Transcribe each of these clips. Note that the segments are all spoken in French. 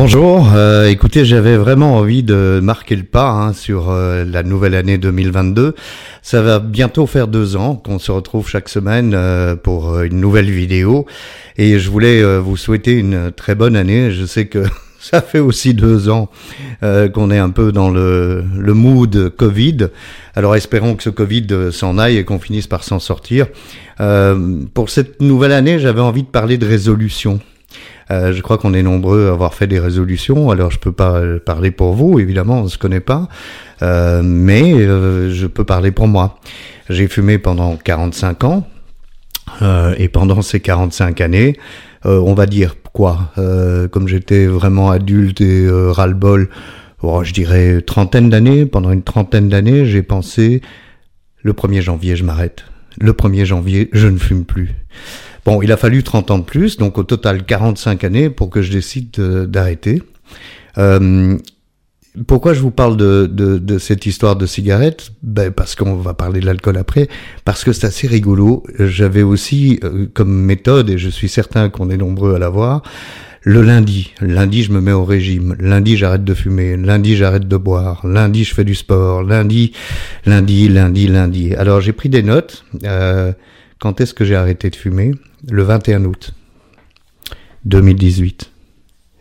Bonjour, euh, écoutez, j'avais vraiment envie de marquer le pas hein, sur euh, la nouvelle année 2022. Ça va bientôt faire deux ans qu'on se retrouve chaque semaine euh, pour une nouvelle vidéo et je voulais vous souhaiter une très bonne année. Je sais que ça fait aussi deux ans qu'on est un peu dans le, le mood Covid. Alors espérons que ce Covid s'en aille et qu'on finisse par s'en sortir. pour cette nouvelle année, j'avais envie de parler de résolution. Euh, je crois qu'on est nombreux à avoir fait des résolutions. Alors je peux pas parler pour vous, évidemment, on se connaît pas, euh, mais euh, je peux parler pour moi. J'ai fumé pendant 45 ans, et pendant ces 45 années, on va dire quoi Comme j'étais vraiment adulte et ras-le-bol, oh, je dirais trentaine d'années. Pendant une trentaine d'années, j'ai pensé le 1er janvier, je m'arrête. Le 1er janvier, je ne fume plus. Bon, il a fallu 30 ans de plus, donc au total 45 années pour que je décide d'arrêter. Euh, pourquoi je vous parle de, de, de cette histoire de cigarette? Ben Parce qu'on va parler de l'alcool après, parce que c'est assez rigolo. J'avais aussi euh, comme méthode, et je suis certain qu'on est nombreux à l'avoir, le lundi. Lundi, je me mets au régime. Lundi, j'arrête de fumer. Lundi, j'arrête de boire. Lundi, je fais du sport. Lundi, lundi, lundi, lundi. Alors, j'ai pris des notes. Euh, quand est-ce que j'ai arrêté de fumer? Le 21 août 2018.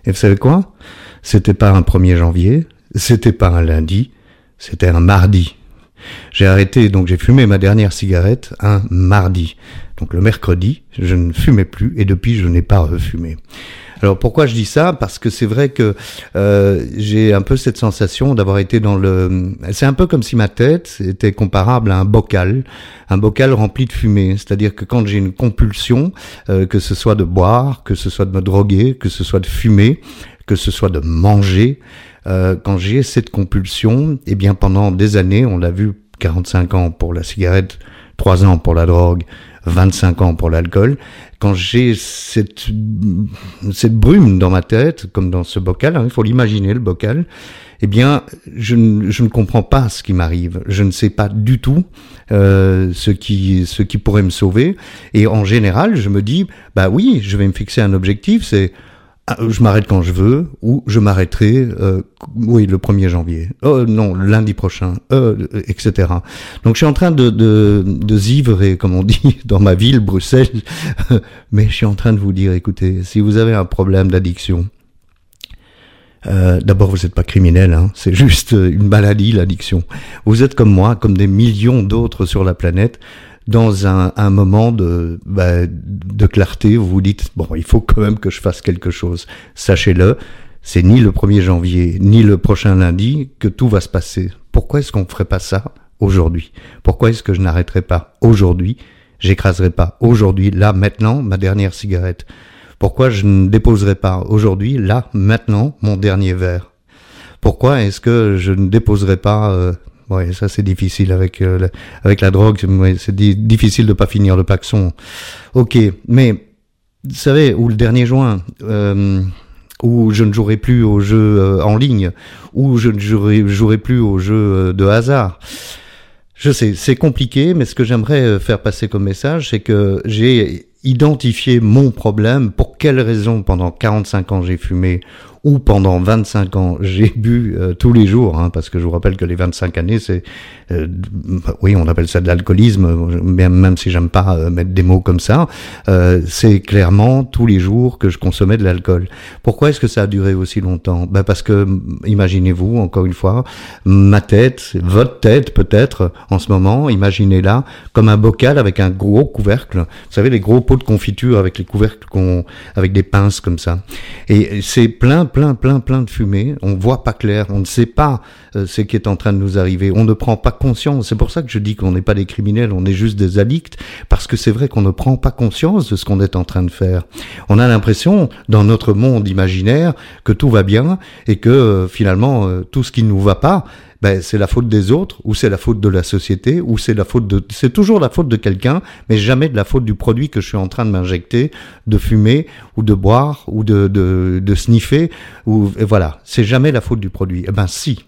Et vous savez quoi? C'était pas un 1er janvier, c'était pas un lundi, c'était un mardi. J'ai arrêté, donc j'ai fumé ma dernière cigarette un mardi. Donc le mercredi, je ne fumais plus et depuis je n'ai pas refumé. Alors pourquoi je dis ça? Parce que c'est vrai que euh, j'ai un peu cette sensation d'avoir été dans le... C'est un peu comme si ma tête était comparable à un bocal, un bocal rempli de fumée. C'est-à-dire que quand j'ai une compulsion, euh, que ce soit de boire, que ce soit de me droguer, que ce soit de fumer, que ce soit de manger, euh, quand j'ai cette compulsion, eh bien pendant des années, on l'a vu, 45 ans pour la cigarette, 3 ans pour la drogue, 25 ans pour l'alcool, quand j'ai cette, cette brume dans ma tête, comme dans ce bocal, hein, il faut l'imaginer le bocal, eh bien, je, ne, je ne comprends pas ce qui m'arrive. Je ne sais pas du tout euh, ce qui ce qui pourrait me sauver. Et en général, je me dis, bah oui, je vais me fixer un objectif, c'est je m'arrête quand je veux, ou je m'arrêterai, euh, oui, le 1er janvier. Oh non, lundi prochain, euh, etc. Donc je suis en train de, de, de zivrer, comme on dit, dans ma ville, Bruxelles, mais je suis en train de vous dire, écoutez, si vous avez un problème d'addiction, euh, D'abord, vous n'êtes pas criminel, hein, c'est juste une maladie, l'addiction. Vous êtes comme moi, comme des millions d'autres sur la planète dans un, moment de, bah, de clarté, vous vous dites, bon, il faut quand même que je fasse quelque chose. Sachez-le, c'est ni le 1er janvier, ni le prochain lundi que tout va se passer. Pourquoi est-ce qu'on ne ferait pas ça aujourd'hui? Pourquoi est-ce que je n'arrêterai pas aujourd'hui? J'écraserai pas aujourd'hui, là, maintenant, ma dernière cigarette Pourquoi je ne déposerai pas aujourd'hui, là, maintenant, mon dernier verre? Pourquoi est-ce que je ne déposerai pas euh, Ouais, ça c'est difficile avec euh, la, avec la drogue. c'est difficile de pas finir le paxon. Ok, mais vous savez, ou le dernier juin, euh, où je ne jouerai plus aux jeux euh, en ligne, où je ne jouerai, jouerai plus aux jeux de hasard. Je sais, c'est compliqué, mais ce que j'aimerais faire passer comme message, c'est que j'ai identifié mon problème, pour quelle raison pendant 45 ans j'ai fumé, ou pendant 25 ans j'ai bu euh, tous les jours, hein, parce que je vous rappelle que les 25 années, c'est, euh, oui, on appelle ça de l'alcoolisme, même, même si j'aime pas euh, mettre des mots comme ça, c'est clairement tous les jours que je consommais de l'alcool. Pourquoi est-ce que ça a duré aussi longtemps? Ben Parce que, imaginez-vous, encore une fois, ma tête, votre tête peut-être, en ce moment, imaginez-la comme un bocal avec un gros couvercle. Vous savez, les gros pots de confiture avec les couvercles qu'on, avec des pinces comme ça. Et c'est plein, plein, plein, plein de fumée. On voit pas clair. On ne sait pas euh, ce qui est en train de nous arriver. On ne prend pas conscience. C'est pour ça que je dis qu'on n'est pas des criminels, on est juste des addicts, parce que c'est vrai qu'on ne prend pas conscience de ce qu'on est en train de faire. On a l'impression, dans notre monde imaginaire, que tout va bien et que euh, finalement euh, tout ce qui ne nous va pas, ben, c'est la faute des autres, ou c'est la faute de la société, ou c'est la faute de, c'est toujours la faute de quelqu'un, mais jamais de la faute du produit que je suis en train de m'injecter, de fumer, ou de boire, ou de, de, de sniffer, ou, et voilà. C'est jamais la faute du produit. Eh ben, si.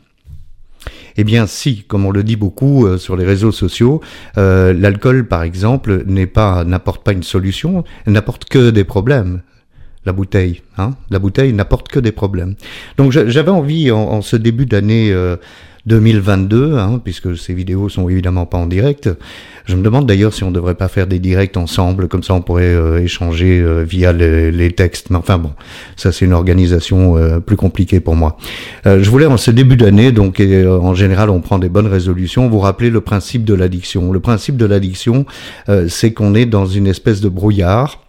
Eh bien, si, comme on le dit beaucoup euh, sur les réseaux sociaux, euh, l'alcool, par exemple, n'est pas, n'apporte pas une solution, n'apporte que des problèmes. la bouteille. Hein la bouteille n'apporte que des problèmes. Donc j'avais envie en, ce début d'année 2022, hein, puisque ces vidéos sont évidemment pas en direct. Je me demande d'ailleurs si on devrait pas faire des directs ensemble, comme ça on pourrait euh, échanger euh, via les, textes. Mais enfin bon, ça c'est une organisation euh, plus compliquée pour moi. je voulais en ce début d'année, donc en général on prend des bonnes résolutions, vous rappeler le principe de l'addiction. Le principe de l'addiction, c'est qu'on est dans une espèce de brouillard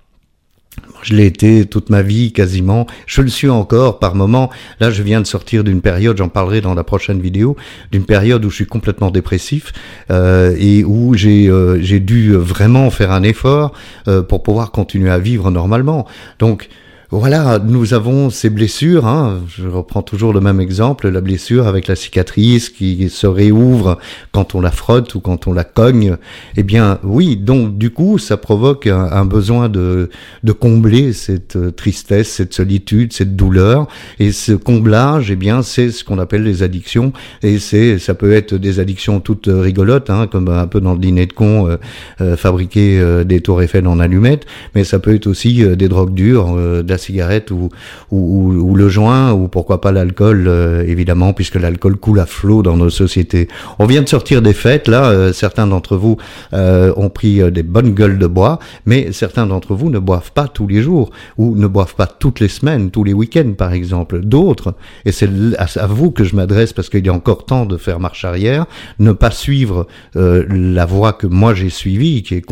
je l'ai été toute ma vie quasiment. Je le suis encore par moments. Là, je viens de sortir d'une période, j'en parlerai dans la prochaine vidéo, d'une période où je suis complètement dépressif euh, et où j'ai euh, j'ai dû vraiment faire un effort euh, pour pouvoir continuer à vivre normalement. Donc voilà, nous avons ces blessures. Hein. Je reprends toujours le même exemple, la blessure avec la cicatrice qui se réouvre quand on la frotte ou quand on la cogne. Eh bien, oui. Donc, du coup, ça provoque un, besoin de, de combler cette euh, tristesse, cette solitude, cette douleur. Et ce comblage, eh bien, c'est ce qu'on appelle les addictions. Et c'est, ça peut être des addictions toutes rigolotes, hein, comme un peu dans le dîner de con, euh, euh, fabriquer des tours Eiffel en allumettes. Mais ça peut être aussi des drogues dures, cigarette ou, ou, le joint ou pourquoi pas l'alcool euh, évidemment puisque l'alcool coule à flot dans nos sociétés. On vient de sortir des fêtes là, euh, certains d'entre vous euh, ont pris des bonnes gueules de bois, mais certains d'entre vous ne boivent pas tous les jours ou ne boivent pas toutes les semaines, tous les week-ends par exemple. D'autres, et c'est à, vous que je m'adresse parce qu'il a encore temps de faire marche arrière, ne pas suivre la voie que moi j'ai suivie, qui est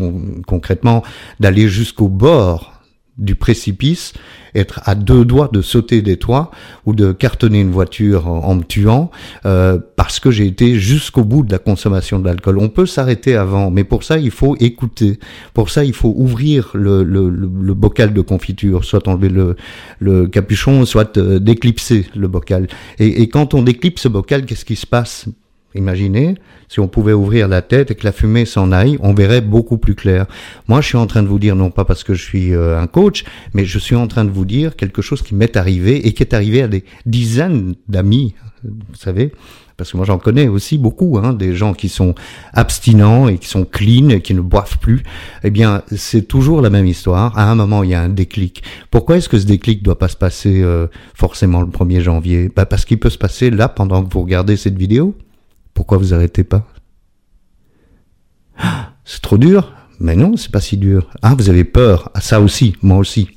concrètement d'aller jusqu'au bord du précipice, être à deux doigts de sauter des toits ou de cartonner une voiture en, me tuant euh, parce que j'ai été jusqu'au bout de la consommation de l'alcool. On peut s'arrêter avant, mais pour ça il faut écouter. Pour ça il faut ouvrir le, le, le, bocal de confiture, soit enlever le, le capuchon, soit euh, déclipser le bocal. Et, et quand on déclipse ce bocal, qu'est-ce qui se passe? Imaginez, si on pouvait ouvrir la tête et que la fumée s'en aille, on verrait beaucoup plus clair. Moi, je suis en train de vous dire, non pas parce que je suis euh, un coach, mais je suis en train de vous dire quelque chose qui m'est arrivé et qui est arrivé à des dizaines d'amis, vous savez, parce que moi j'en connais aussi beaucoup, hein, des gens qui sont abstinents et qui sont clean et qui ne boivent plus. Eh bien, c'est toujours la même histoire. À un moment, il y a un déclic. Pourquoi est-ce que ce déclic doit pas se passer euh, forcément le 1er janvier? Bah Parce qu'il peut se passer là pendant que vous regardez cette vidéo. Pourquoi vous arrêtez pas? C'est trop dur. Mais non, c'est pas si dur. Ah, vous avez peur. Ah, ça aussi, moi aussi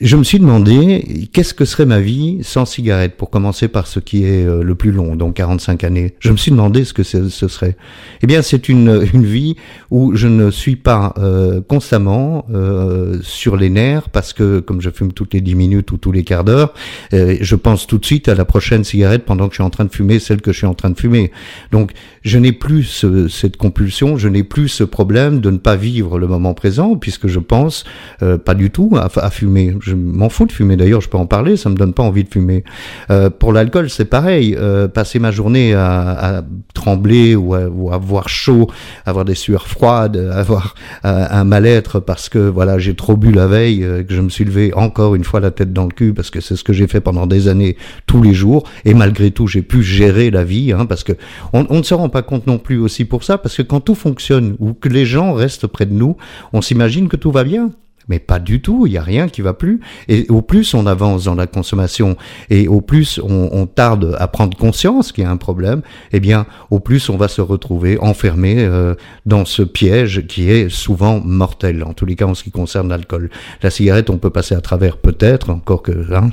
je me suis demandé qu'est-ce que serait ma vie sans cigarette, pour commencer par ce qui est euh, le plus long, donc 45 années. Je me suis demandé ce que ce serait. Eh bien, c'est une, une vie où je ne suis pas euh, constamment euh, sur les nerfs, parce que comme je fume toutes les 10 minutes ou tous les quarts d'heure, je pense tout de suite à la prochaine cigarette pendant que je suis en train de fumer celle que je suis en train de fumer. Donc, je n'ai plus ce, cette compulsion, je n'ai plus ce problème de ne pas vivre le moment présent, puisque je pense pas du tout à fumer je m'en fous de fumer. D'ailleurs, je peux en parler, ça me donne pas envie de fumer. Euh, pour l'alcool, c'est pareil. Euh, passer ma journée à, à trembler ou à, ou avoir chaud, avoir des sueurs froides, avoir euh, un mal-être parce que voilà, j'ai trop bu la veille, euh, que je me suis levé encore une fois la tête dans le cul parce que c'est ce que j'ai fait pendant des années tous les jours. Et malgré tout, j'ai pu gérer la vie, hein, parce que on, on ne se rend pas compte non plus aussi pour ça, parce que quand tout fonctionne ou que les gens restent près de nous, on s'imagine que tout va bien. Mais pas du tout, il n'y a rien qui va plus. Et au plus on avance dans la consommation et au plus on, on tarde à prendre conscience qu'il y a un problème, eh bien au plus on va se retrouver enfermé euh, dans ce piège qui est souvent mortel, en tous les cas en ce qui concerne l'alcool. La cigarette, on peut passer à travers peut-être, encore que hein,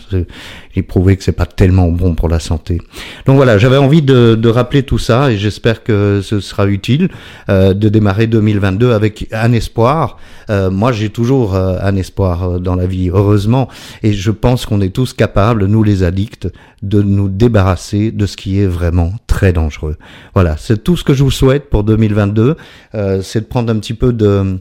est prouvé que c'est pas tellement bon pour la santé. Donc voilà, j'avais envie de, de, rappeler tout ça et j'espère que ce sera utile euh, de démarrer 2022 avec un espoir. Euh, moi j'ai toujours euh, un espoir euh, dans la vie, heureusement. Et je pense qu'on est tous capables, nous les addicts, de nous débarrasser de ce qui est vraiment très dangereux. Voilà, c'est tout ce que je vous souhaite pour 2022. Euh, c'est de prendre un petit peu de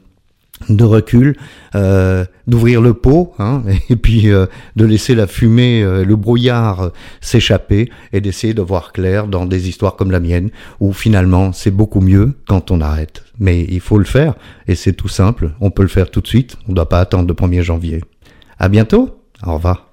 de recul, euh, d'ouvrir le pot, hein, et puis euh, de laisser la fumée, euh, le brouillard s'échapper, et d'essayer de voir clair dans des histoires comme la mienne, où finalement c'est beaucoup mieux quand on arrête. Mais il faut le faire, et c'est tout simple, on peut le faire tout de suite, on ne doit pas attendre le 1er janvier. À bientôt, au revoir.